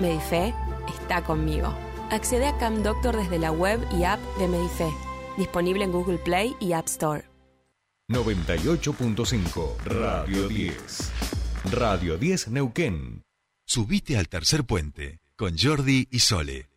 Medife está conmigo. Accede a Cam Doctor desde la web y app de Medife. Disponible en Google Play y App Store. 98.5 Radio 10. Radio 10 Neuquén. Subite al tercer puente con Jordi y Sole.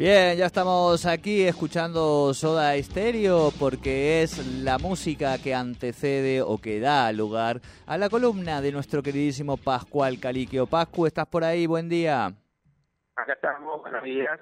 Bien, ya estamos aquí escuchando Soda Stereo porque es la música que antecede o que da lugar a la columna de nuestro queridísimo Pascual Caliquio. Pascu, ¿estás por ahí? Buen día. Acá estamos, buenos días.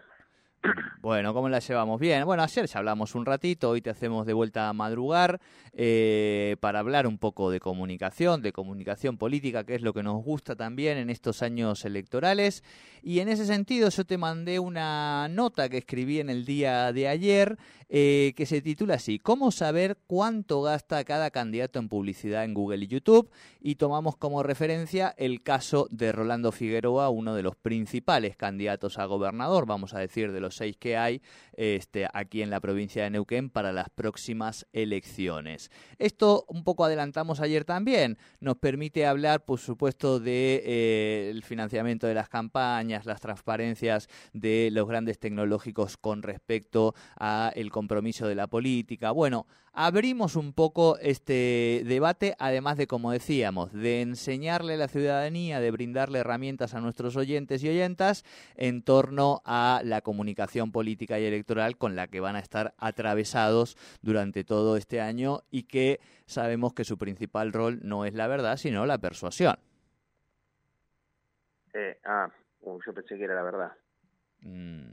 Bueno, ¿cómo la llevamos? Bien, bueno, ayer ya hablamos un ratito, hoy te hacemos de vuelta a madrugar eh, para hablar un poco de comunicación, de comunicación política, que es lo que nos gusta también en estos años electorales. Y en ese sentido yo te mandé una nota que escribí en el día de ayer eh, que se titula así, ¿Cómo saber cuánto gasta cada candidato en publicidad en Google y YouTube? Y tomamos como referencia el caso de Rolando Figueroa, uno de los principales candidatos a gobernador, vamos a decir, de los seis que hay este, aquí en la provincia de Neuquén para las próximas elecciones. Esto un poco adelantamos ayer también, nos permite hablar, por supuesto, del de, eh, financiamiento de las campañas, las transparencias de los grandes tecnológicos con respecto a el compromiso de la política. Bueno, abrimos un poco este debate, además de, como decíamos, de enseñarle a la ciudadanía, de brindarle herramientas a nuestros oyentes y oyentas en torno a la comunicación política y electoral con la que van a estar atravesados durante todo este año y que sabemos que su principal rol no es la verdad, sino la persuasión. Eh, ah, yo pensé que era la verdad. Mm.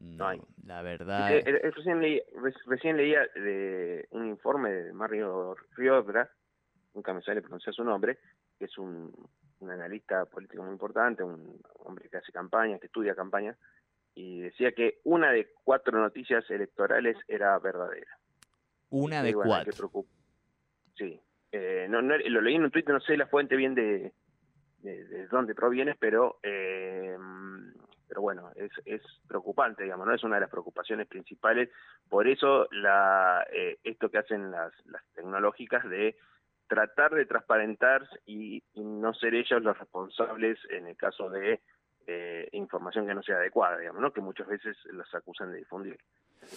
No, hay. La verdad. Eh, eh, recién, leía de un informe de Mario Riodra, nunca me sale pronunciar su nombre, que es un, analista político muy importante, un hombre que hace campañas, que estudia campañas, y decía que una de cuatro noticias electorales era verdadera. Una de cuatro. Sí. Eh, no, no, lo leí en un tweet, no sé la fuente bien de, de, dónde proviene, pero eh, pero bueno, es, es preocupante, digamos, no es una de las preocupaciones principales. Por eso la, eh, esto que hacen las, las tecnológicas de tratar de transparentar y, no ser ellos los responsables en el caso de eh, información que no sea adecuada, digamos, ¿no? que muchas veces las acusan de difundir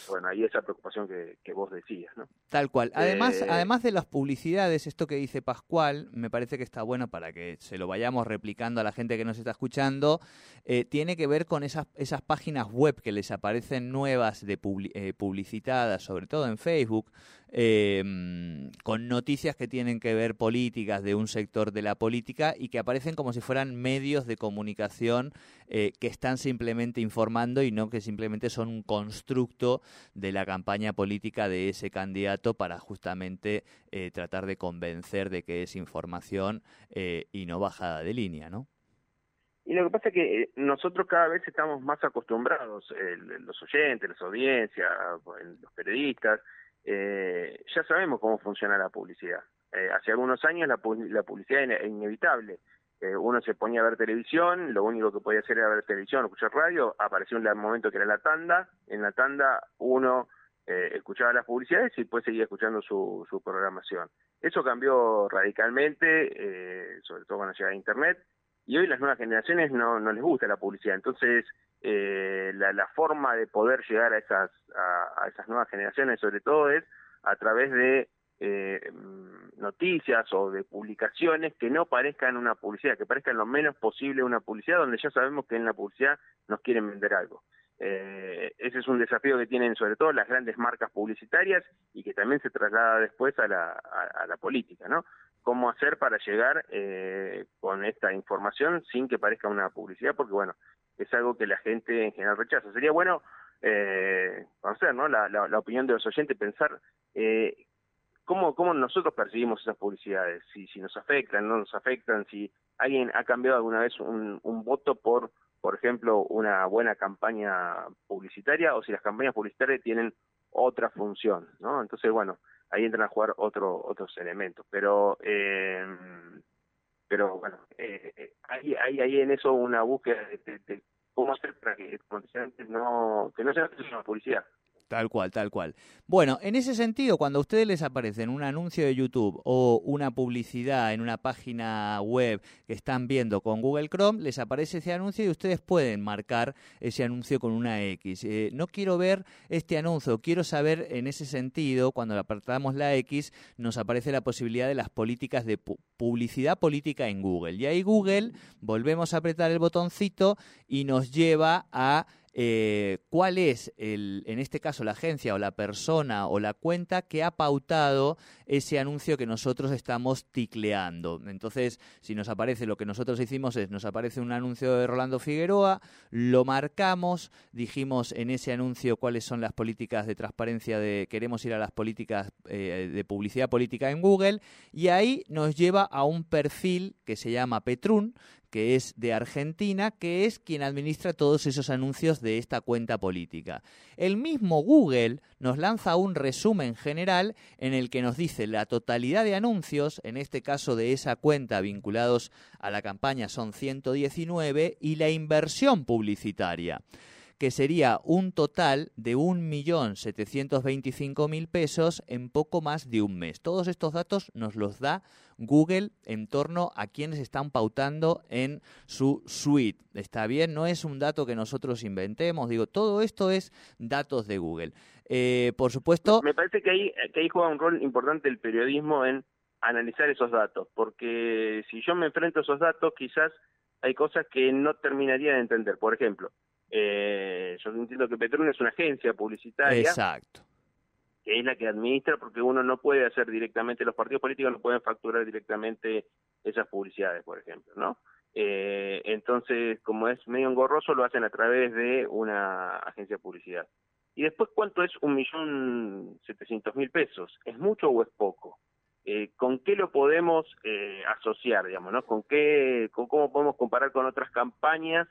bueno, ahí esa preocupación que, vos decías, ¿no? Tal cual. Además, eh, además de las publicidades, esto que dice Pascual, me parece que está bueno para que se lo vayamos replicando a la gente que nos está escuchando, eh, tiene que ver con esas, esas páginas web que les aparecen nuevas de eh, publicitadas, sobre todo en Facebook, Em, con noticias que tienen que ver políticas de un sector de la política y que aparecen como si fueran medios de comunicación eh, que están simplemente informando y no que simplemente son un constructo de la campaña política de ese candidato para justamente eh, tratar de convencer de que es información eh, y no bajada de línea, ¿no? Y lo que pasa es que nosotros cada vez estamos más acostumbrados, los oyentes, las audiencias, los periodistas, eh, ya sabemos cómo funciona la publicidad. Eh, hace algunos años la, publicidad era inevitable. Eh, uno se ponía a ver televisión, lo único que podía hacer era ver televisión escuchar radio, apareció un momento que era la tanda, en la tanda uno eh, escuchaba las publicidades y después seguía escuchando su, su programación. Eso cambió radicalmente, sobre todo cuando llega a Internet, y hoy las nuevas generaciones no, no les gusta la publicidad. Entonces, eh, la, la, forma de poder llegar a esas, a, esas nuevas generaciones, sobre todo, es a través de eh, noticias o de publicaciones que no parezcan una publicidad, que parezcan lo menos posible una publicidad, donde ya sabemos que en la publicidad nos quieren vender algo. Eh, ese es un desafío que tienen sobre todo las grandes marcas publicitarias y que también se traslada después a la, a la política, ¿no? cómo hacer para llegar eh, con esta información sin que parezca una publicidad, porque bueno, es algo que la gente en general rechaza. Sería bueno eh, conocer ¿no? la, la, opinión de los oyentes, pensar eh, cómo, cómo nosotros percibimos esas publicidades, si, si nos afectan, no nos afectan, si alguien ha cambiado alguna vez un, voto por, por ejemplo, una buena campaña publicitaria o si las campañas publicitarias tienen otra función, ¿no? Entonces, bueno, ahí entran a jugar otro, otros elementos, pero eh, pero bueno, eh, hay, hay, hay en eso una búsqueda de, cómo hacer para que, no, que no sea una publicidad. Tal cual, tal cual. Bueno, en ese sentido, cuando a ustedes les aparece un anuncio de YouTube o una publicidad en una página web que están viendo con Google Chrome, les aparece ese anuncio y ustedes pueden marcar ese anuncio con una X. Eh, no quiero ver este anuncio, quiero saber en ese sentido, cuando apartamos la X, nos aparece la posibilidad de las políticas de publicidad política en Google. Y ahí Google, volvemos a apretar el botoncito y nos lleva a eh, cuál es, el, en este caso, la agencia o la persona o la cuenta que ha pautado ese anuncio que nosotros estamos ticleando. Entonces, si nos aparece lo que nosotros hicimos es, nos aparece un anuncio de Rolando Figueroa, lo marcamos, dijimos en ese anuncio cuáles son las políticas de transparencia de, queremos ir a las políticas eh, de publicidad política en Google, y ahí nos lleva a un perfil que se llama Petrun, que es de Argentina, que es quien administra todos esos anuncios de esta cuenta política. El mismo Google nos lanza un resumen general en el que nos dice la totalidad de anuncios, en este caso de esa cuenta vinculados a la campaña son 119, y la inversión publicitaria que sería un total de 1.725.000 pesos en poco más de un mes. Todos estos datos nos los da Google en torno a quienes están pautando en su suite. ¿Está bien? No es un dato que nosotros inventemos, digo, todo esto es datos de Google. Eh, por supuesto... Me parece que que ahí juega un rol importante el periodismo en analizar esos datos, porque si yo me enfrento a esos datos, quizás hay cosas que no terminaría de entender. Por ejemplo, eh, yo entiendo que Petrón es una agencia publicitaria. Exacto. Que es la que administra, porque uno no puede hacer directamente, los partidos políticos no pueden facturar directamente esas publicidades, por ejemplo, ¿no? Eh, entonces, como es medio engorroso, lo hacen a través de una agencia de publicidad. Y después, ¿cuánto es un millón setecientos mil pesos? ¿Es mucho o es poco? Eh, ¿Con qué lo podemos eh, asociar, digamos, no? ¿Con qué, con cómo podemos comparar con otras campañas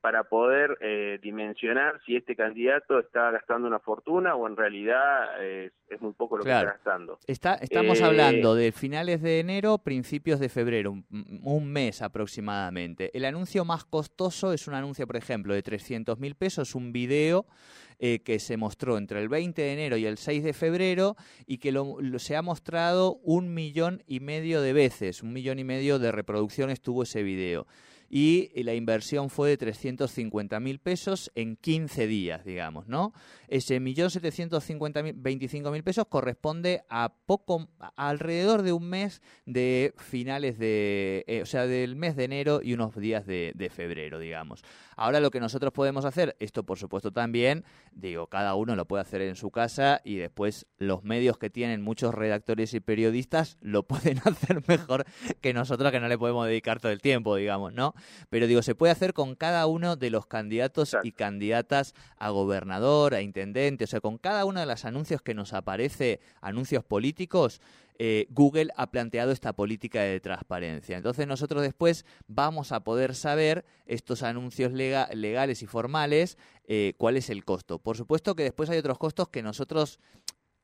para poder eh, dimensionar si este candidato está gastando una fortuna o en realidad es, muy poco lo que está gastando. Está, estamos eh, hablando de finales de enero, principios de febrero, un, mes aproximadamente. El anuncio más costoso es un anuncio, por ejemplo, de 300 mil pesos, un video eh, que se mostró entre el 20 de enero y el 6 de febrero y que se ha mostrado un millón y medio de veces, un millón y medio de reproducciones tuvo ese video y la inversión fue de 350 mil pesos en 15 días, digamos, ¿no? Ese millón mil pesos corresponde a poco, alrededor de un mes de finales de, eh, o sea, del mes de enero y unos días de, de febrero, digamos. Ahora lo que nosotros podemos hacer, esto por supuesto también, digo, cada uno lo puede hacer en su casa y después los medios que tienen muchos redactores y periodistas lo pueden hacer mejor que nosotros que no le podemos dedicar todo el tiempo, digamos, ¿no? Pero digo, se puede hacer con cada uno de los candidatos y candidatas a gobernador, a intendente, o sea, con cada uno de los anuncios que nos aparece, anuncios políticos, eh, Google ha planteado esta política de transparencia. Entonces nosotros después vamos a poder saber estos anuncios legales y formales, eh, cuál es el costo. Por supuesto que después hay otros costos que nosotros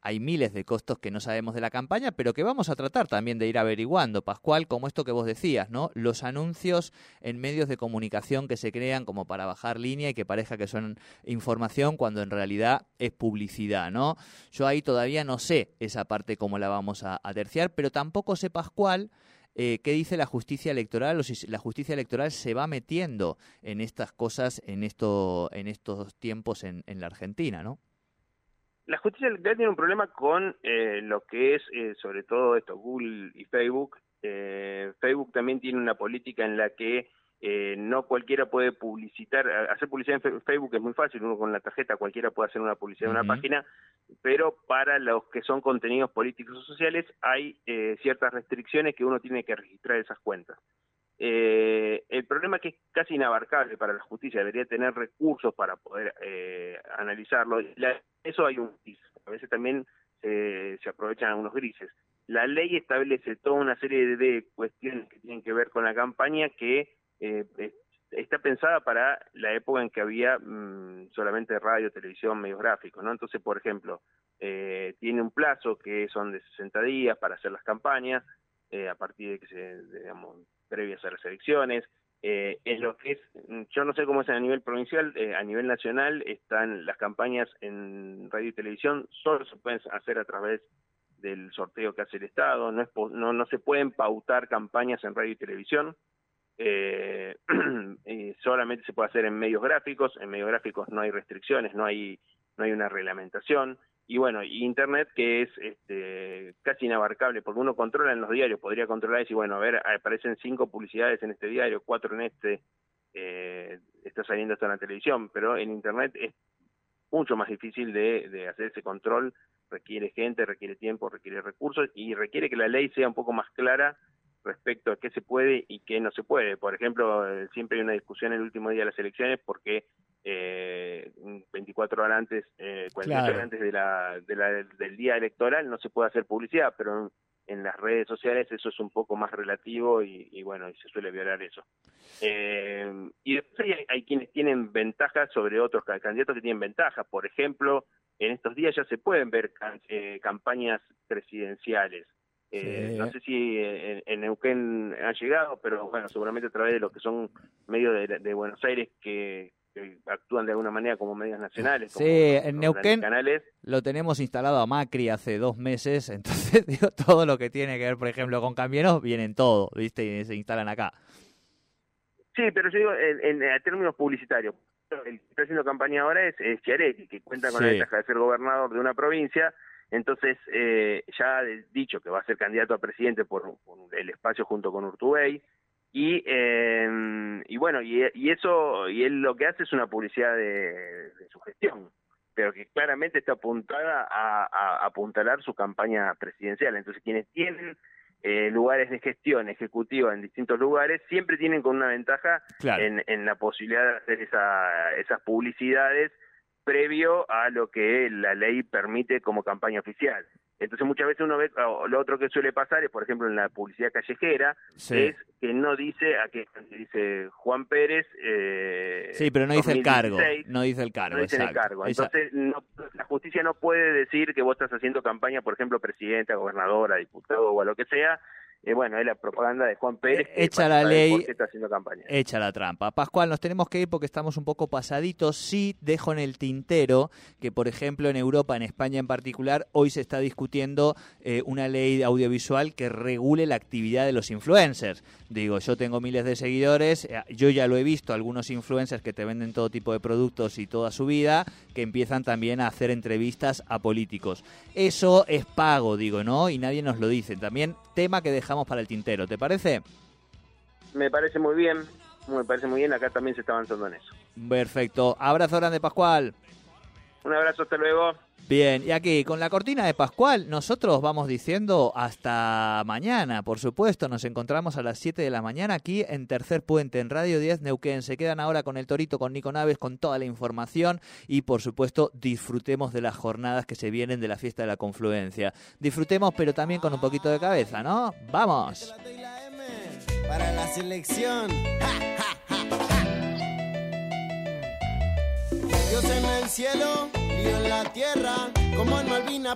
hay miles de costos que no sabemos de la campaña, pero que vamos a tratar también de ir averiguando, Pascual, como esto que vos decías, ¿no? Los anuncios en medios de comunicación que se crean como para bajar línea y que parezca que son información cuando en realidad es publicidad, ¿no? Yo ahí todavía no sé esa parte cómo la vamos a, terciar, pero tampoco sé, Pascual, eh, qué dice la justicia electoral o si la justicia electoral se va metiendo en estas cosas en esto en estos tiempos en, en la Argentina, ¿no? La justicia electoral tiene un problema con eh, lo que es, eh, sobre todo esto, Google y Facebook. Eh, Facebook también tiene una política en la que no cualquiera puede publicitar, hacer publicidad en Facebook es muy fácil, uno con la tarjeta cualquiera puede hacer una publicidad en una página, pero para los que son contenidos políticos o sociales hay ciertas restricciones que uno tiene que registrar esas cuentas. Eh, el problema es que es casi inabarcable para la justicia, debería tener recursos para poder eh, analizarlo. eso hay un a veces también se, aprovechan algunos grises. La ley establece toda una serie de, cuestiones que tienen que ver con la campaña que eh, está pensada para la época en que había mm, solamente radio, televisión, medios gráficos, ¿no? Entonces, por ejemplo, eh, tiene un plazo que son de 60 días para hacer las campañas, a partir de que se, digamos, previas a las elecciones. Eh, en lo que es, yo no sé cómo es a nivel provincial, a nivel nacional están las campañas en radio y televisión, solo se pueden hacer a través del sorteo que hace el Estado, no, es, no, no se pueden pautar campañas en radio y televisión, eh, solamente se puede hacer en medios gráficos, en medios gráficos no hay restricciones, no hay, no hay una reglamentación, y bueno, Internet que es este, casi inabarcable, porque uno controla en los diarios, podría controlar y decir, bueno, a ver, aparecen cinco publicidades en este diario, cuatro en este, eh, está saliendo esto en la televisión, pero en Internet es mucho más difícil de, de hacer ese control requiere gente, requiere tiempo, requiere recursos y requiere que la ley sea un poco más clara respecto a qué se puede y qué no se puede. Por ejemplo, eh, siempre hay una discusión el último día de las elecciones porque eh, 24 horas antes, eh, 48 horas antes de la, de la, del día electoral no se puede hacer publicidad, pero en las redes sociales eso es un poco más relativo y, bueno, y se suele violar eso. Eh, y después hay, quienes tienen ventajas sobre otros candidatos que tienen ventajas. Por ejemplo, en estos días ya se pueden ver eh, campañas presidenciales. Eh, no sé si en, Neuquén han llegado, pero bueno, seguramente a través de lo que son medios de Buenos Aires que, actúan de alguna manera como medios nacionales. Sí, en Neuquén lo tenemos instalado a Macri hace dos meses, entonces digo, todo lo que tiene que ver, por ejemplo, con Cambiemos, vienen todo, ¿viste? Y se instalan acá. Sí, pero yo digo, en, términos publicitarios, el que está haciendo campaña ahora es, es Chiaretti, que cuenta con la ventaja de ser gobernador de una provincia, entonces eh, ya ha dicho que va a ser candidato a presidente por, el espacio junto con Urtubey, y, eh, y bueno, y, eso, y él lo que hace es una publicidad de, su gestión, pero que claramente está apuntada a, apuntalar su campaña presidencial. Entonces, quienes tienen eh, lugares de gestión ejecutiva en distintos lugares, siempre tienen con una ventaja en, en, la posibilidad de hacer esa, esas publicidades previo a lo que la ley permite como campaña oficial. Entonces muchas veces uno ve, lo otro que suele pasar es, por ejemplo, en la publicidad callejera, es que no dice a qué dice Juan Pérez. Eh, sí, pero no dice el cargo. No dice el cargo. No dice el cargo. Entonces la justicia no puede decir que vos estás haciendo campaña, por ejemplo, presidenta, gobernadora, diputado o a lo que sea, eh, bueno, es la propaganda de Juan Pérez. echa la ley, está haciendo campaña. echa la trampa. Pascual, nos tenemos que ir porque estamos un poco pasaditos. Sí, dejo en el tintero que, por ejemplo, en Europa, en España en particular, hoy se está discutiendo eh, una ley audiovisual que regule la actividad de los influencers. Digo, yo tengo miles de seguidores, eh, yo ya lo he visto, algunos influencers que te venden todo tipo de productos y toda su vida, que empiezan también a hacer entrevistas a políticos. Eso es pago, digo, ¿no? Y nadie nos lo dice. También tema que dejamos para el tintero, ¿te parece? Me parece muy bien, me parece muy bien, acá también se está avanzando en eso. Perfecto, abrazo grande Pascual. Un abrazo, hasta luego. Bien, y aquí con la cortina de Pascual, nosotros vamos diciendo hasta mañana, por supuesto. Nos encontramos a las 7 de la mañana aquí en Tercer Puente, en Radio 10 Neuquén. Se quedan ahora con el Torito, con Nico Naves, con toda la información y, por supuesto, disfrutemos de las jornadas que se vienen de la fiesta de la confluencia. Disfrutemos, pero también con un poquito de cabeza, ¿no? ¡Vamos! Para la selección. Dios en el cielo y en la tierra, como en Malvina.